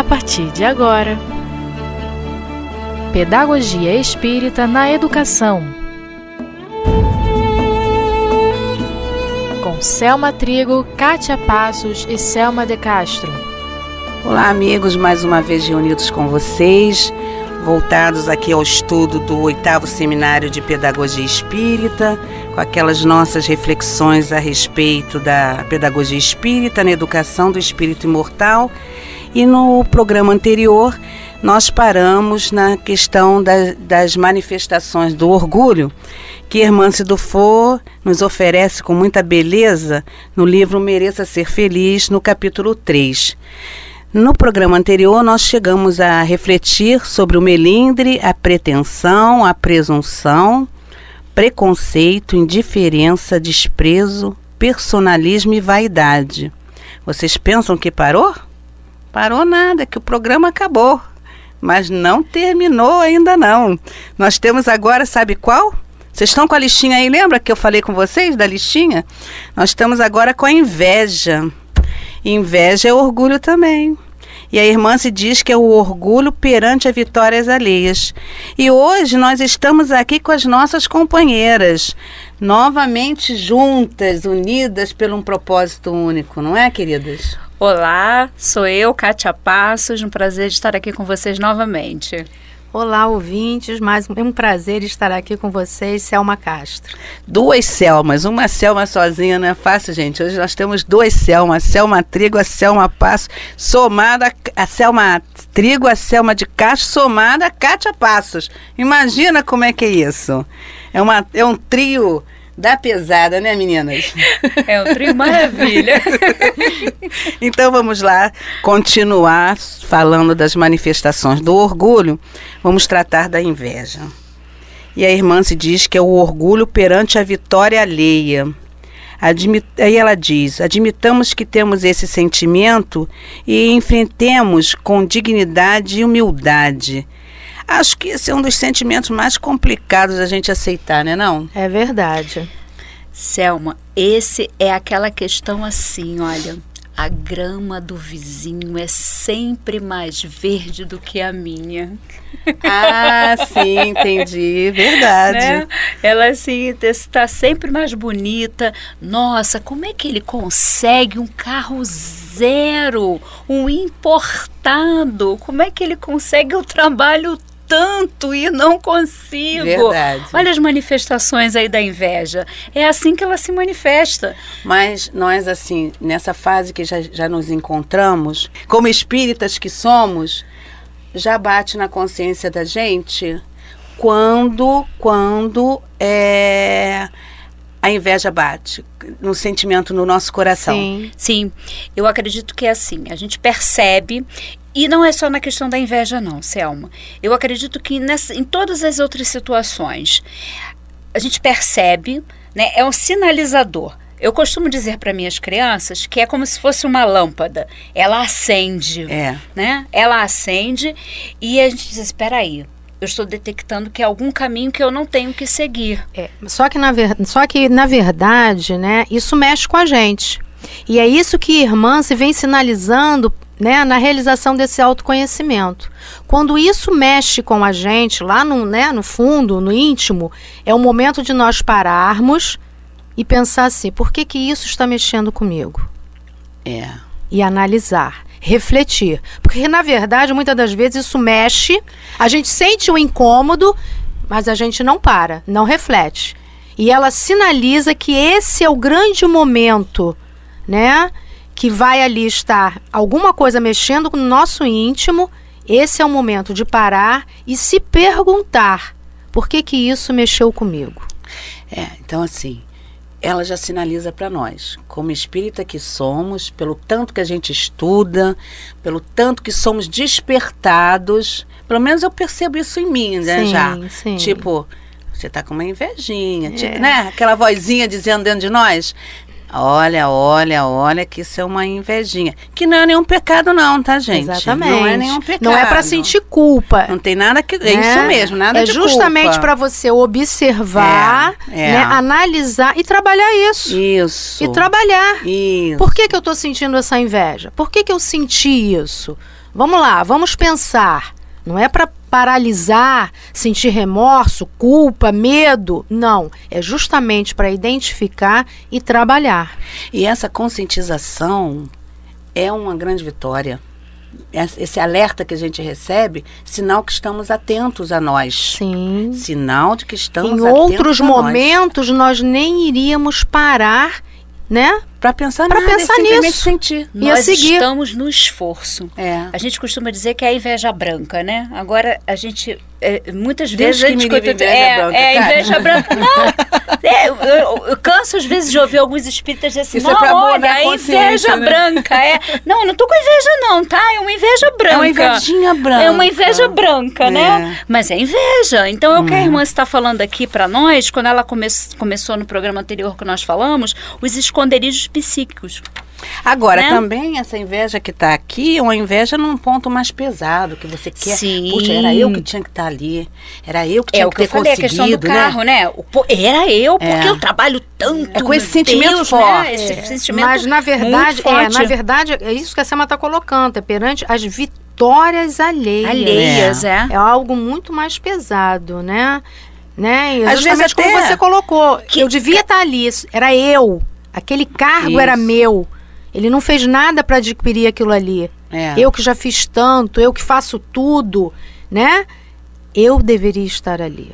a partir de agora. Pedagogia Espírita na Educação. Com Selma Trigo, Kátia Passos e Selma de Castro. Olá, amigos, mais uma vez reunidos com vocês, voltados aqui ao estudo do oitavo seminário de Pedagogia Espírita, com aquelas nossas reflexões a respeito da pedagogia espírita na educação do espírito imortal. E no programa anterior, nós paramos na questão da, das manifestações do orgulho, que Hermance Dufour nos oferece com muita beleza no livro Mereça Ser Feliz, no capítulo 3. No programa anterior, nós chegamos a refletir sobre o melindre, a pretensão, a presunção, preconceito, indiferença, desprezo, personalismo e vaidade. Vocês pensam que parou? Parou nada, que o programa acabou. Mas não terminou ainda não. Nós temos agora, sabe qual? Vocês estão com a listinha aí? Lembra que eu falei com vocês da listinha? Nós estamos agora com a inveja. Inveja é orgulho também. E a irmã se diz que é o orgulho perante as vitórias alheias. E hoje nós estamos aqui com as nossas companheiras, novamente juntas, unidas por um propósito único, não é, queridas? Olá, sou eu, Kátia Passos, um prazer de estar aqui com vocês novamente. Olá, ouvintes, mais um prazer estar aqui com vocês, Selma Castro. Duas Selmas, uma Selma sozinha não é fácil, gente. Hoje nós temos duas Selmas, Selma Trigo, a Selma Passo, somada a Selma Trigo, a Selma de Castro, somada a Cátia Passos. Imagina como é que é isso. É, uma, é um trio da pesada, né, meninas? É um trio maravilha. então vamos lá continuar falando das manifestações do orgulho. Vamos tratar da inveja. E a irmã se diz que é o orgulho perante a vitória alheia. Admit, aí ela diz: admitamos que temos esse sentimento e enfrentemos com dignidade e humildade Acho que esse é um dos sentimentos mais complicados a gente aceitar, né não? É verdade. Selma, esse é aquela questão assim, olha, a grama do vizinho é sempre mais verde do que a minha. Ah, sim, entendi. Verdade. Né? Ela assim está sempre mais bonita. Nossa, como é que ele consegue um carro zero, um importado? Como é que ele consegue o trabalho tanto e não consigo. Verdade. Olha as manifestações aí da inveja. É assim que ela se manifesta. Mas nós, assim, nessa fase que já, já nos encontramos, como espíritas que somos, já bate na consciência da gente quando, quando é, a inveja bate no sentimento no nosso coração. Sim, sim. Eu acredito que é assim. A gente percebe e não é só na questão da inveja, não, Selma. Eu acredito que nessa, em todas as outras situações, a gente percebe, né, é um sinalizador. Eu costumo dizer para minhas crianças que é como se fosse uma lâmpada. Ela acende, é. né? Ela acende e a gente diz, espera aí, eu estou detectando que é algum caminho que eu não tenho que seguir. É, só, que na ver, só que, na verdade, né, isso mexe com a gente. E é isso que irmã se vem sinalizando né, na realização desse autoconhecimento. Quando isso mexe com a gente, lá no, né, no fundo, no íntimo, é o momento de nós pararmos e pensar assim: por que, que isso está mexendo comigo? É. E analisar, refletir. Porque, na verdade, muitas das vezes isso mexe, a gente sente o incômodo, mas a gente não para, não reflete. E ela sinaliza que esse é o grande momento, né? Que vai ali estar alguma coisa mexendo no nosso íntimo, esse é o momento de parar e se perguntar por que que isso mexeu comigo. É, então assim, ela já sinaliza para nós, como espírita que somos, pelo tanto que a gente estuda, pelo tanto que somos despertados, pelo menos eu percebo isso em mim, né, sim, já. Sim. Tipo, você tá com uma invejinha, é. tipo, né? Aquela vozinha dizendo dentro de nós, Olha, olha, olha, que isso é uma invejinha. Que não é nenhum pecado, não, tá, gente? Exatamente. Não é nenhum pecado. Não é para sentir culpa. Não tem nada que. É isso mesmo, nada é de culpa. É justamente para você observar, é, é. Né, analisar e trabalhar isso. Isso. E trabalhar. Isso. Por que, que eu estou sentindo essa inveja? Por que, que eu senti isso? Vamos lá, vamos pensar. Não é para paralisar, sentir remorso, culpa, medo. Não. É justamente para identificar e trabalhar. E essa conscientização é uma grande vitória. Esse alerta que a gente recebe, sinal que estamos atentos a nós. Sim. Sinal de que estamos em atentos outros a nós. momentos nós nem iríamos parar, né? Para pensar Pra nada, é pensar simplesmente nisso. sentir. Ia Nós estamos no esforço. É. A gente costuma dizer que é a inveja branca, né? Agora, a gente. é, muitas vezes. a que escuta- inveja é, branca, É, cara. inveja branca. Não! É, eu, eu- eu canso às vezes de ouvir alguns espíritas dizer assim: Isso é não, pra olha, a a inveja né? branca. É. Não, não tô com inveja, não, tá? É uma inveja branca. É uma invejinha branca. É uma inveja branca, né? É. Hum. Mas é inveja. Então, é o que a irmã está falando aqui para nós, quando ela come começou no programa anterior que nós falamos, os esconderijos psíquicos. Agora, Né? também essa inveja que está aqui é uma inveja num ponto mais pesado, que você quer. Sim. Puxa, era eu que tinha que estar ali. Era eu que É tinha o que que ter eu falei, a questão do conseguido, né? carro, né? O era eu, porque É. eu trabalho tanto. É com esse sentimento Deus, forte. Né? Esse É. sentimento Mas na verdade, é, na verdade, é isso que a Sema está colocando, é perante as vitórias alheias. alheias, é. É algo muito mais pesado, né? Né? Às justamente vezes como você colocou, eu devia estar ali, isso era eu. Aquele cargo era Isso. meu. Ele não fez nada para adquirir aquilo ali. É. Eu que já fiz tanto, eu que faço tudo, né? Eu deveria estar ali.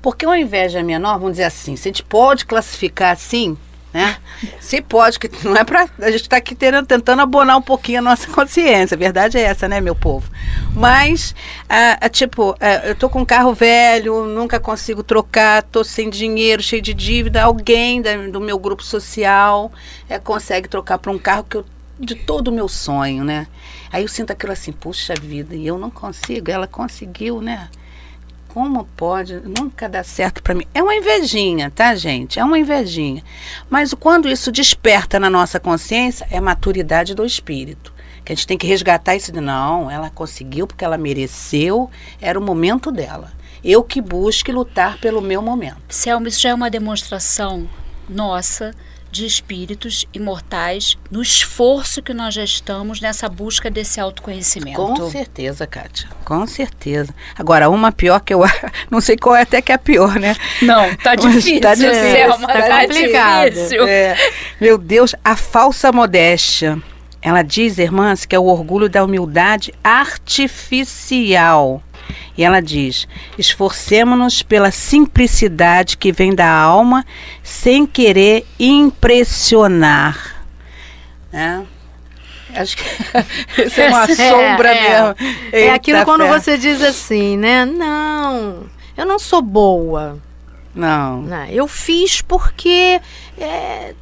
Porque uma inveja menor, vamos dizer assim, se a gente pode classificar assim, né? Se pode, que não é pra. A gente está aqui tendo- tentando abonar um pouquinho a nossa consciência. A verdade é essa, né, meu povo? Mas, ah, ah, tipo, ah, eu tô com um carro velho, nunca consigo trocar, tô sem dinheiro, cheio de dívida. Alguém da- do meu grupo social eh, consegue trocar para um carro que eu de todo o meu sonho, né? Aí eu sinto aquilo assim, puxa vida, e eu não consigo, ela conseguiu, né? Como pode? Nunca dá certo para mim. É uma invejinha, tá, gente? É uma invejinha. Mas quando isso desperta na nossa consciência, é maturidade do espírito. Que a gente tem que resgatar isso de não, ela conseguiu porque ela mereceu, era o momento dela. Eu que busque lutar pelo meu momento. Selma, isso já é uma demonstração nossa de espíritos imortais no esforço que nós já estamos nessa busca desse autoconhecimento. Com certeza, Kátia. Com certeza. Agora, uma pior que eu não sei qual é até que é a pior, né? Não, tá difícil, tá difícil, Selma, tá tá, difícil. É, meu Deus, a falsa modéstia. Ela diz, irmãs, que é o orgulho da humildade artificial. E ela diz: esforcemos-nos pela simplicidade que vem da alma, sem querer impressionar. Né? Acho que isso é uma É, sombra é. mesmo. é Eita aquilo quando fé. você diz assim, né? Não, eu não sou boa. Não. né? Eu fiz porque é,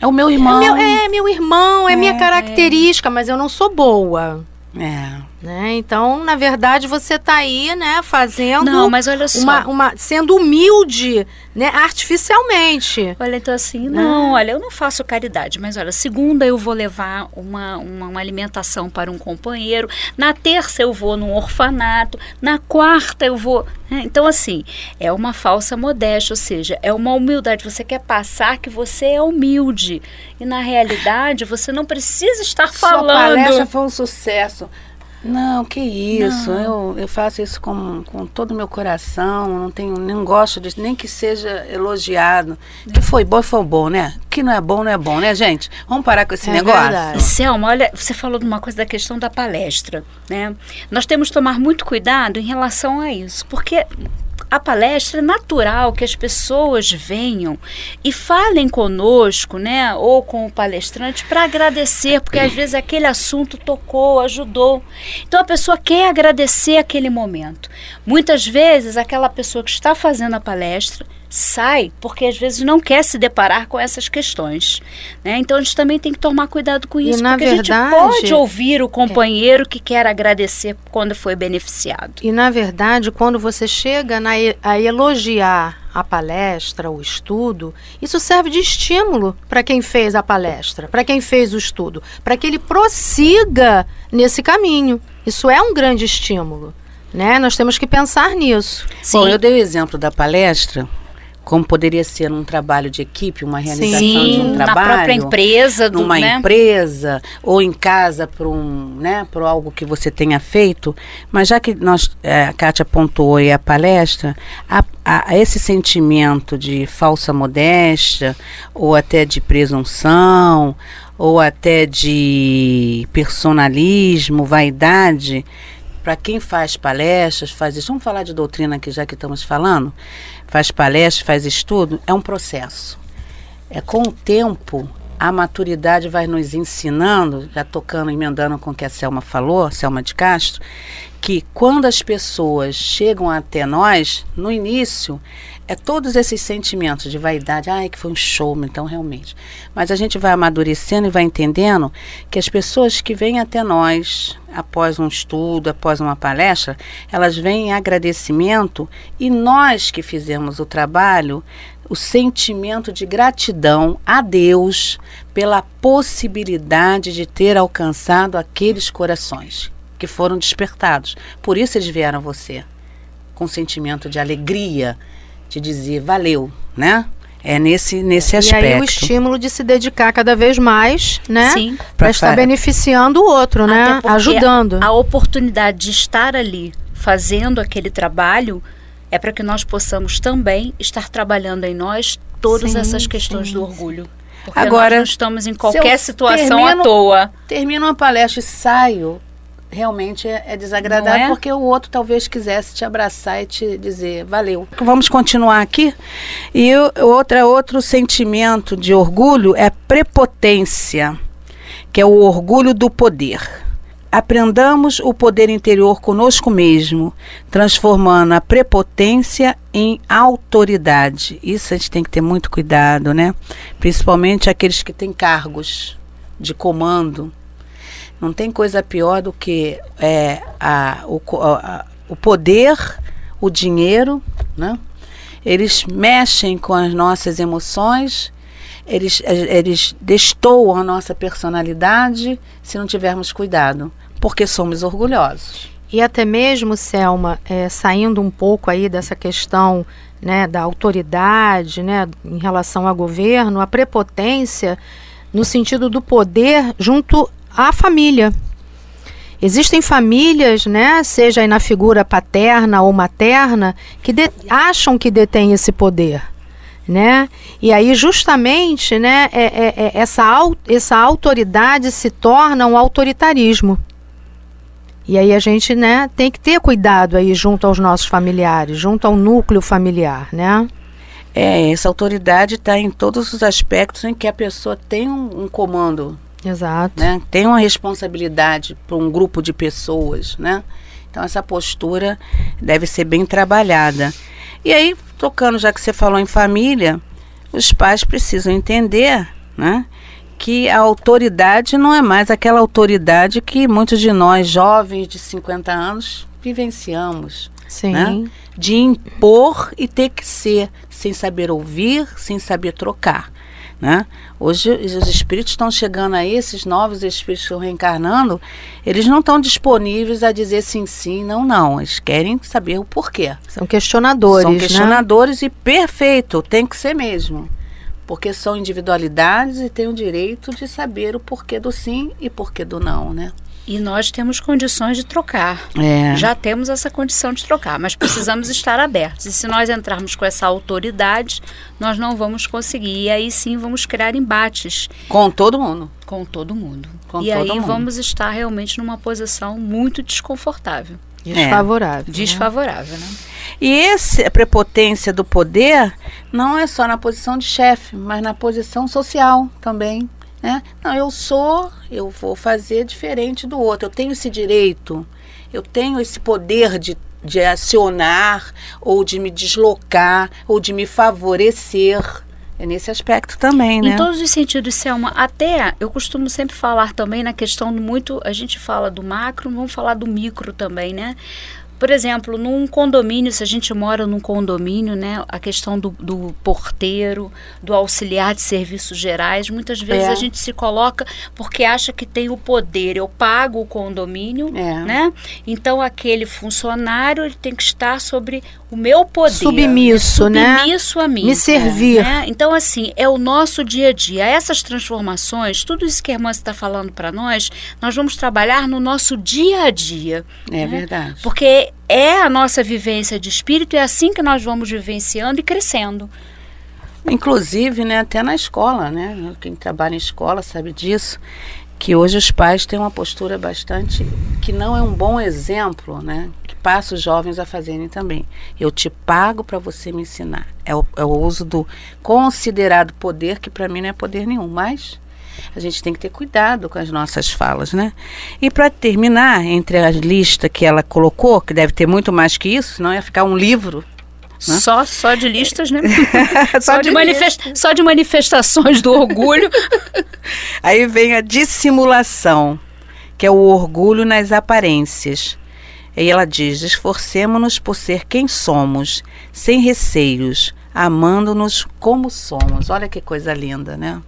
É o meu é irmão. meu, é meu irmão, é, minha É, característica, mas eu não sou boa. É. Né? Então, na verdade, você tá aí, né, fazendo Não, mas olha só. uma, uma sendo humilde, né, artificialmente. Olha, então assim, não, olha, eu não faço caridade, mas olha, segunda eu vou levar uma, uma, uma alimentação para um companheiro, na terça eu vou num orfanato, na quarta eu vou. né? Então, assim, é uma falsa modéstia, ou seja, é uma humildade. Você quer passar que você é humilde. E na realidade, você não precisa estar Sua falando. palestra foi um sucesso. Não, que isso. Eu, eu faço isso com, com todo o meu coração. Não tenho, não gosto disso, nem que seja elogiado. Que foi bom, foi bom, né? Que não é bom, não é bom, né, gente? Vamos parar com esse É negócio. verdade. Selma, olha, você falou de uma coisa da questão da palestra, né? Nós temos que tomar muito cuidado em relação a isso, porque a palestra é natural que as pessoas venham e falem conosco, né, ou com o palestrante para agradecer, porque às vezes aquele assunto tocou, ajudou. Então a pessoa quer agradecer aquele momento. Muitas vezes aquela pessoa que está fazendo a palestra sai porque às vezes não quer se deparar com essas questões, né? Então a gente também tem que tomar cuidado com E, isso, na porque a verdade, gente pode ouvir o companheiro que quer agradecer quando foi beneficiado. E na verdade, quando você chega na, a elogiar a palestra, o estudo, isso serve de estímulo para quem fez a palestra, para quem fez o estudo, para que ele prossiga nesse caminho. Isso é um grande estímulo, né? Nós temos que pensar nisso. Bom, eu dei o exemplo da palestra como poderia ser num trabalho de equipe, uma realização Sim, de um trabalho. na própria empresa, do, numa né? empresa ou em casa para um, né, para algo que você tenha feito. Mas já que nós, é, a Kátia pontuou aí a palestra, a, a, esse sentimento de falsa modéstia ou até de presunção ou até de personalismo, vaidade, para quem faz palestras, faz isso. Vamos falar de doutrina aqui, já que estamos falando. Faz palestras, faz estudo, é um processo. É com o tempo, a maturidade vai nos ensinando, já tocando, emendando com o que a Selma falou, Selma de Castro, que quando as pessoas chegam até nós, no início, é todos esses sentimentos de vaidade, ai que foi um show, então realmente. Mas a gente vai amadurecendo e vai entendendo que as pessoas que vêm até nós após um estudo, após uma palestra, elas vêm em agradecimento e nós que fizemos o trabalho, o sentimento de gratidão a Deus pela possibilidade de ter alcançado aqueles corações que foram despertados. Por isso eles vieram a você com sentimento de alegria, de dizer valeu, né? É nesse, nesse aspecto. E aí o estímulo de se dedicar cada vez mais, né? Sim. Para estar beneficiando o outro, né? Ajudando. A oportunidade de estar ali fazendo aquele trabalho é para que nós possamos também estar trabalhando em nós todas Sim, essas questões sim, do orgulho. Porque Agora, nós não estamos em qualquer situação termino- à toa. Termino uma palestra e saio, realmente é, é desagradável, é? porque o outro talvez quisesse te abraçar e te dizer valeu. Vamos continuar aqui. E outra, outro sentimento de orgulho é prepotência, que é o orgulho do poder. Aprendamos o poder interior conosco mesmo, transformando a prepotência em autoridade. Isso a gente tem que ter muito cuidado, né? Principalmente aqueles que têm cargos de comando. Não tem coisa pior do que é, a, o, a- o poder, o dinheiro, né? Eles mexem com as nossas emoções, eles, eles destoam a nossa personalidade se não tivermos cuidado, porque somos orgulhosos. E até mesmo, Selma, é, saindo um pouco aí dessa questão né, da autoridade né, em relação ao governo, a prepotência no sentido do poder junto à família. Existem famílias, né, seja aí na figura paterna ou materna, que acham que detêm esse poder. Né? E aí justamente né, é- é- é- essa, essa autoridade se torna um autoritarismo. E aí a gente, né, tem que ter cuidado aí junto aos nossos familiares, junto ao núcleo familiar, né? É, essa autoridade está em todos os aspectos em que a pessoa tem um, um comando, Exato. né? Tem uma responsabilidade para um grupo de pessoas, né? Então essa postura deve ser bem trabalhada. E aí, tocando já que você falou em família, os pais precisam entender, né? Que a autoridade não é mais aquela autoridade que muitos de nós, jovens de 50 anos, vivenciamos Sim. né? de impor e ter que ser, sem saber ouvir, sem saber trocar. Né? Hoje os espíritos estão chegando aí, esses novos espíritos que estão reencarnando, eles não estão disponíveis a dizer sim, sim, não, não. Eles querem saber o porquê. São questionadores, São né? questionadores e perfeito, tem que ser mesmo. Porque são individualidades e têm o direito de saber o porquê do sim e porquê do não, né? E nós temos condições de trocar. É. Já temos essa condição de trocar, mas precisamos estar abertos. E se nós entrarmos com essa autoridade, nós não vamos conseguir. E aí sim vamos criar embates Com todo mundo. com todo mundo. Com e todo aí mundo. vamos estar realmente numa posição muito desconfortável, Desfavorável. né? desfavorável, né? E esse, a prepotência do poder não é só na posição de chefe, mas na posição social também. Né? Não, eu sou, eu vou fazer diferente do outro. Eu tenho esse direito, eu tenho esse poder de, de acionar, ou de me deslocar, ou de me favorecer. É nesse aspecto também, né? Em todos os sentidos, Selma, até eu costumo sempre falar também na questão do muito, a gente fala do macro, vamos falar do micro também, né? Por exemplo, num condomínio, se a gente mora num condomínio, né, a questão do, do porteiro, do auxiliar de serviços gerais, muitas vezes É. a gente se coloca porque acha que tem o poder. Eu pago o condomínio, É. né? Então aquele funcionário ele tem que estar sobre o meu poder. Submisso, né? Submisso a mim. Me servir. né? Então, assim, é o nosso dia a dia. Essas transformações, tudo isso que a irmã está falando para nós, nós vamos trabalhar no nosso dia a dia. É né? verdade. Porque é a nossa vivência de espírito, é assim que nós vamos vivenciando e crescendo. Inclusive, né, até na escola, né? Quem trabalha em escola sabe disso, que hoje os pais têm uma postura bastante que não é um bom exemplo, né? Que passa os jovens a fazerem também. Eu te pago para você me ensinar. É o, é o uso do considerado poder, que para mim não é poder nenhum, mas a gente tem que ter cuidado com as nossas falas, né? E para terminar, entre a lista que ela colocou, que deve ter muito mais que isso, senão ia ficar um livro. Né? Só, só de listas, né? Só só, de de manifesta só de manifestações do orgulho. Aí vem a dissimulação, que é o orgulho nas aparências. E ela diz: esforcemo-nos por ser quem somos, sem receios, amando-nos como somos. Olha que coisa linda, né?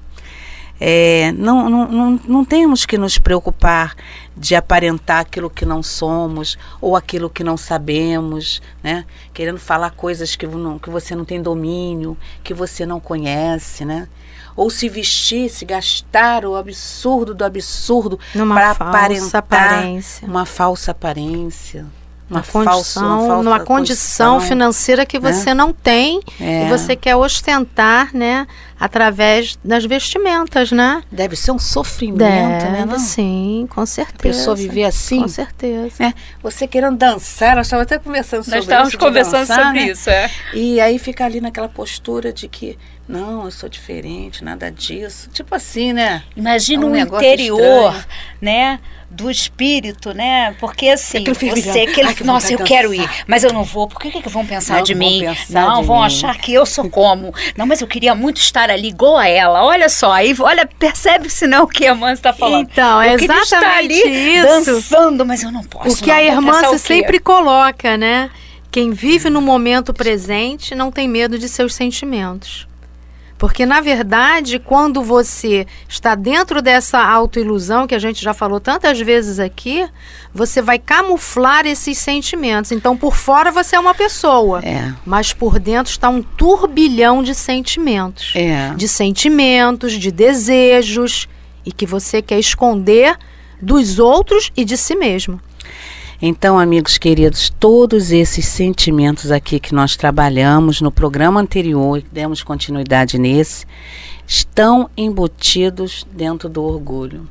É, não, não, não, não temos que nos preocupar de aparentar aquilo que não somos ou aquilo que não sabemos, né? Querendo falar coisas que, não, que você não tem domínio, que você não conhece, né? Ou se vestir, se gastar o absurdo do absurdo para aparentar aparência. uma falsa aparência, uma Uma falsa, condição, uma falsa numa condição financeira que né? você não tem É. e você quer ostentar, né, através das vestimentas, né? Deve ser um sofrimento, Deve, né? Não? sim, com A certeza. pessoa viver assim. Com certeza. É, você querendo dançar, nós estávamos até conversando sobre Nós estávamos isso. de conversando dançar, sobre né? isso, é. E aí fica ali naquela postura de que, não, eu sou diferente, nada disso. Tipo assim, né? Imagina É um o negócio interior, estranho. né? Do espírito, né? Porque assim, fervilhão. você, aquele, Ai, que nossa, eu quero ir, mas eu não vou. Por que, que vão pensar Não de mim? pensar não, de vão mim. achar que eu sou como. Não, mas eu queria muito estar ali igual a ela. Olha só, aí, olha, percebe se não o que a mãe está falando. Então, é exatamente ali isso. dançando, mas eu não posso. O que a não. Vão irmã sempre coloca, né? Quem vive no momento presente não tem medo de seus sentimentos. Porque, na verdade, quando você está dentro dessa autoilusão, que a gente já falou tantas vezes aqui, você vai camuflar esses sentimentos. Então, por fora você é uma pessoa, É, mas por dentro está um turbilhão de sentimentos. é. De sentimentos, de desejos, e que você quer esconder dos outros e de si mesmo. Então, amigos queridos, todos esses sentimentos aqui que nós trabalhamos no programa anterior, e demos continuidade nesse, estão embutidos dentro do orgulho.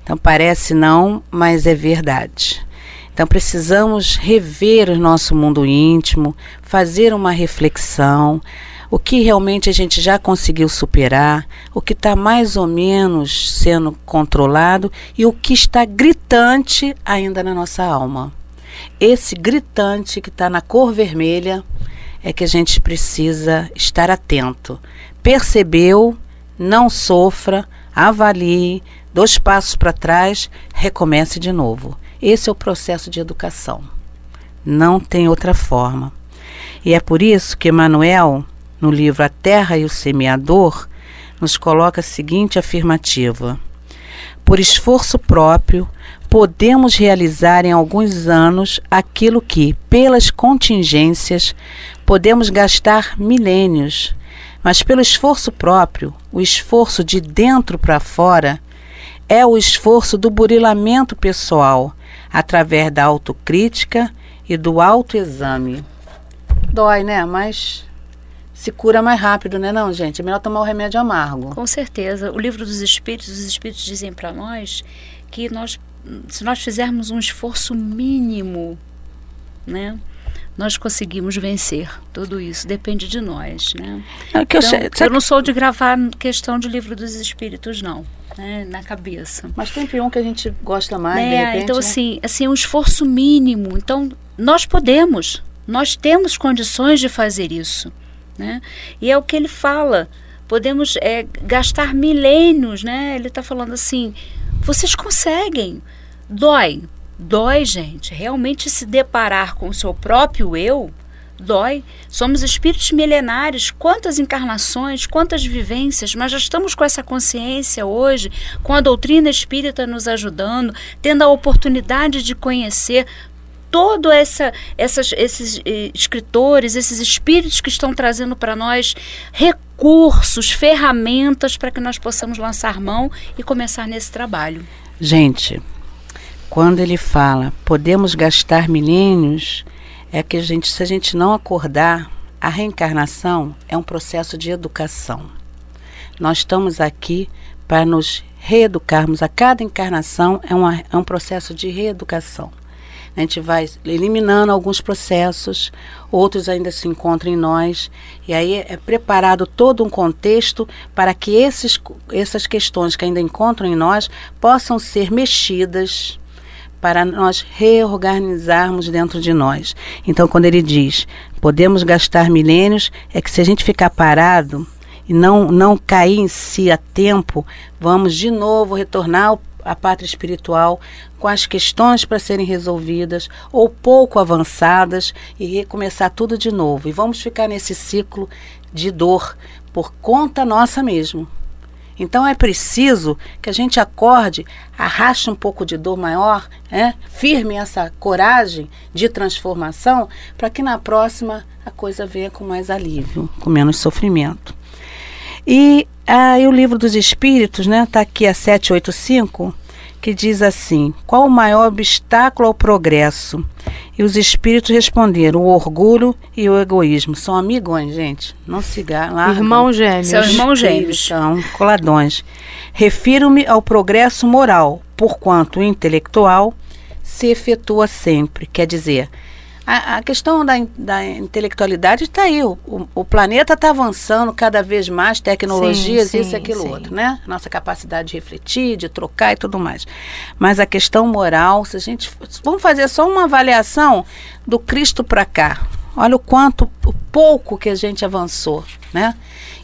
Então, parece não, mas é verdade. Então, precisamos rever o nosso mundo íntimo, fazer uma reflexão, o que realmente a gente já conseguiu superar, o que está mais ou menos sendo controlado e o que está gritante ainda na nossa alma. Esse gritante que está na cor vermelha é que a gente precisa estar atento. Percebeu, não sofra, avalie, dois passos para trás, recomece de novo. Esse é o processo de educação. Não tem outra forma. E é por isso que Emmanuel, no livro A Terra e o Semeador, nos coloca a seguinte afirmativa: Por esforço próprio, podemos realizar em alguns anos aquilo que, pelas contingências, podemos gastar milênios. Mas pelo esforço próprio, o esforço de dentro para fora, é o esforço do burilamento pessoal, através da autocrítica e do autoexame. Dói, né? Mas se cura mais rápido, né, não, gente? É melhor tomar o remédio amargo. Com certeza. O livro dos Espíritos, os Espíritos dizem para nós que nós, se nós fizermos um esforço mínimo, né, nós conseguimos vencer tudo isso. Depende de nós, né? É que eu Então, che- eu não sou de gravar questão de livro dos Espíritos, não, né, na cabeça. Mas tem um que a gente gosta mais, de Né? repente. então, né? assim, assim, um esforço mínimo. Então, nós podemos, nós temos condições de fazer isso. Né? E é o que ele fala. Podemos é, gastar milênios, né? Ele está falando assim, vocês conseguem. Dói, Dói, gente. Realmente se deparar com o seu próprio eu dói. Somos espíritos milenares, quantas encarnações, quantas vivências, mas já estamos com essa consciência hoje, com a doutrina espírita nos ajudando, tendo a oportunidade de conhecer todo essa, essas, esses eh, escritores, esses espíritos que estão trazendo para nós recursos, ferramentas para que nós possamos lançar mão e começar nesse trabalho. Gente, quando ele fala podemos gastar milênios, é que a gente, se a gente não acordar, a reencarnação é um processo de educação. Nós estamos aqui para nos reeducarmos. A cada encarnação é, uma, é um processo de reeducação. A gente vai eliminando alguns processos, outros ainda se encontram em nós, e aí é preparado todo um contexto para que esses, essas questões que ainda encontram em nós possam ser mexidas, para nós reorganizarmos dentro de nós. Então, quando ele diz podemos gastar milênios, é que se a gente ficar parado e não, não cair em si a tempo, vamos de novo retornar à pátria espiritual com as questões para serem resolvidas ou pouco avançadas e recomeçar tudo de novo. E vamos ficar nesse ciclo de dor por conta nossa mesmo. Então é preciso que a gente acorde, arraste um pouco de dor maior, é? firme essa coragem de transformação, para que na próxima a coisa venha com mais alívio, com menos sofrimento. E aí o livro dos Espíritos, né, está aqui a 785, que diz assim: Qual o maior obstáculo ao progresso? E os espíritos responderam: o orgulho e o egoísmo. São amigões, gente. Não se lá. Irmãos gêmeos. São irmãos gêmeos. São coladões. Refiro-me ao progresso moral, porquanto o intelectual se efetua sempre. Quer dizer, a, a questão da, da intelectualidade está aí. O, o, o planeta está avançando cada vez mais, tecnologias, sim, sim, isso e aquilo sim. outro, né? Nossa capacidade de refletir, de trocar e tudo mais. Mas a questão moral, se a gente. Vamos fazer só uma avaliação do Cristo para cá. Olha o quanto, o pouco que a gente avançou, né?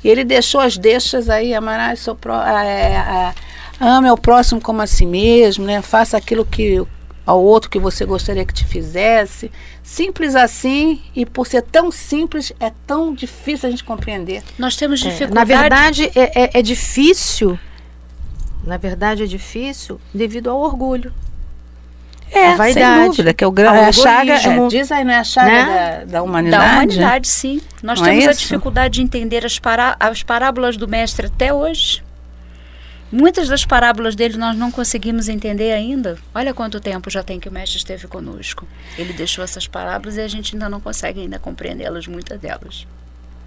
E ele deixou as deixas aí, amarás seu pro, é, ame ao próximo como a si mesmo, né? Faça aquilo que ao outro que você gostaria que te fizesse. Simples assim, e por ser tão simples, é tão difícil a gente compreender. Nós temos dificuldade. É, na verdade, é, é, é, difícil. Na verdade, é difícil devido ao orgulho. É, a vaidade, sem dúvida, que é o grande é a chaga, é, diz aí, não é a chaga né? da, da, humanidade? Da humanidade, sim. Nós não é temos a dificuldade de entender as, pará as parábolas do mestre até hoje. Muitas das parábolas dele nós não conseguimos entender ainda. Olha quanto tempo já tem que o mestre esteve conosco. Ele deixou essas parábolas e a gente ainda não consegue ainda compreendê-las, muitas delas.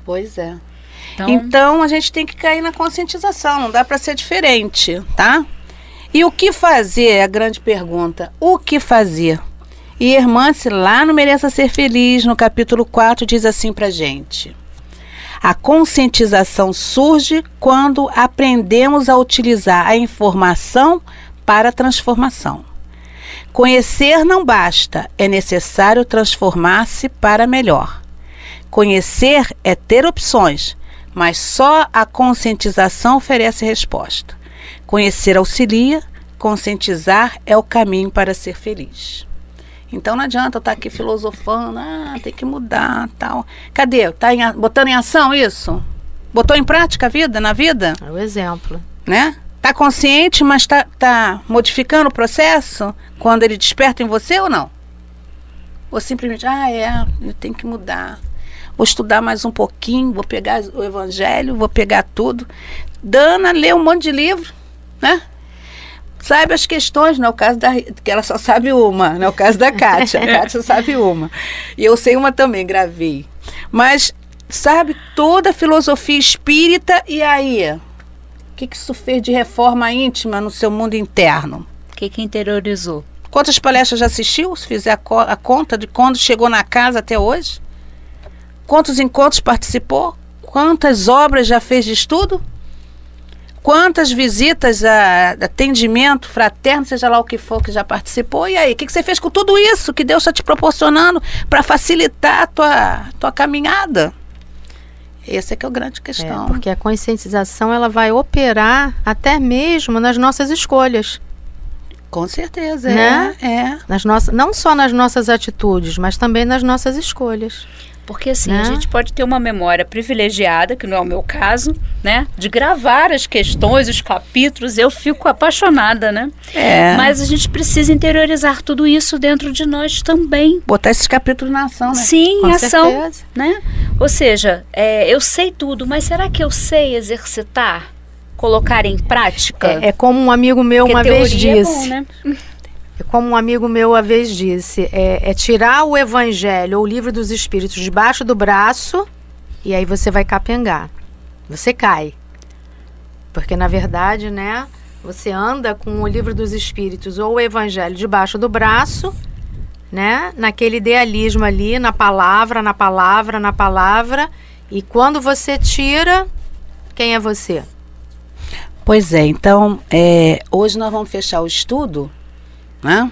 Pois é. Então, então a gente tem que cair na conscientização, não dá para ser diferente, tá? E o que fazer é a grande pergunta. O que fazer? E Irmã-se lá no Mereça Ser Feliz, no capítulo 4, diz assim pra gente. A conscientização surge quando aprendemos a utilizar a informação para a transformação. Conhecer não basta, é necessário transformar-se para melhor. Conhecer é ter opções, mas só a conscientização oferece resposta. Conhecer auxilia, conscientizar é o caminho para ser feliz. Então não adianta eu estar tá aqui filosofando, ah, tem que mudar, tal. Cadê? Tá em, botando em ação isso? Botou em prática a vida, na vida? É o exemplo. Né? Tá consciente, mas tá, tá modificando o processo quando ele desperta em você ou não? Ou simplesmente, ah, é, eu tenho que mudar. Vou estudar mais um pouquinho, vou pegar o evangelho, vou pegar tudo. Dana lê um monte de livro, né? Sabe as questões, não é o caso da que ela só sabe uma, não é o caso da Kátia, a Kátia sabe uma. E eu sei uma também, gravei. Mas sabe toda a filosofia espírita e aí, o que, que isso fez de reforma íntima no seu mundo interno? O que, que interiorizou? Quantas palestras já assistiu? Se fizer a, co a conta de quando chegou na casa até hoje? Quantos encontros participou? Quantas obras já fez de estudo? Quantas visitas a atendimento fraterno, seja lá o que for que já participou. E aí, o que, que você fez com tudo isso que Deus está te proporcionando para facilitar a tua, tua caminhada? Essa é que é a grande questão. É, porque a conscientização ela vai operar até mesmo nas nossas escolhas. Com certeza, Né? é. é. Nas nossas, não só nas nossas atitudes, mas também nas nossas escolhas. Porque assim, Né? a gente pode ter uma memória privilegiada, que não é o meu caso, né? De gravar as questões, os capítulos, eu fico apaixonada, né? É. Mas a gente precisa interiorizar tudo isso dentro de nós também. Botar esses capítulos na ação, né? Sim, Com em ação, certeza. né? Ou seja, é, eu sei tudo, mas será que eu sei exercitar? Colocar em prática? É, é como um amigo meu Porque uma vez teoria é disse. bom, né? Como um amigo meu uma vez disse, é, é tirar o evangelho ou o livro dos espíritos debaixo do braço e aí você vai capengar. Você cai. Porque na verdade, né, você anda com o livro dos espíritos ou o evangelho debaixo do braço, né, naquele idealismo ali, na palavra, na palavra, na palavra, e quando você tira, quem é você? Pois é, então é, hoje nós vamos fechar o estudo né,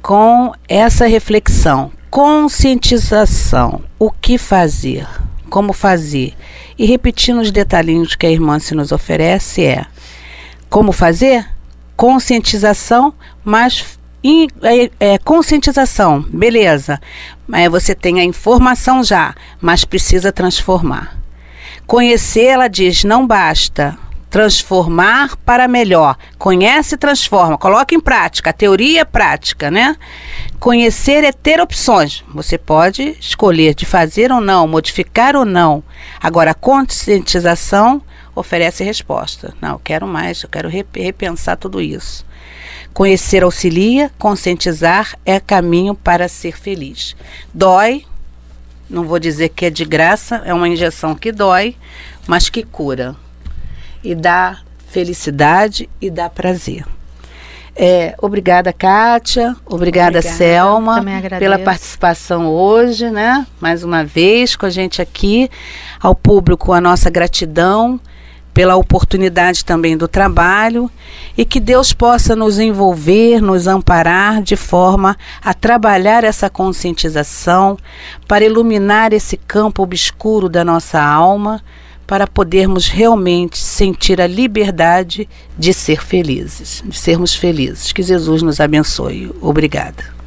com essa reflexão, conscientização, o que fazer, como fazer. E repetindo os detalhinhos que a irmã se nos oferece é como fazer? Conscientização, mas in- é, é, conscientização, beleza. Mas você tem a informação já, mas precisa transformar. Conhecer, ela diz, não basta. Transformar para melhor. Conhece e transforma. Coloca em prática. A teoria é prática, né? Conhecer é ter opções. Você pode escolher de fazer ou não, modificar ou não. Agora, a conscientização oferece resposta. Não, eu quero mais, eu quero rep- repensar tudo isso. Conhecer auxilia, conscientizar é caminho para ser feliz. Dói, não vou dizer que é de graça, é uma injeção que dói, mas que cura. E dá felicidade e dá prazer. É, obrigada, Kátia. Obrigada, Obrigada. Selma, pela participação hoje, né? Mais uma vez com a gente aqui. Ao público, a nossa gratidão pela oportunidade também do trabalho e que Deus possa nos envolver, nos amparar de forma a trabalhar essa conscientização para iluminar esse campo obscuro da nossa alma, para podermos realmente sentir a liberdade de ser felizes, de sermos felizes. Que Jesus nos abençoe. Obrigada.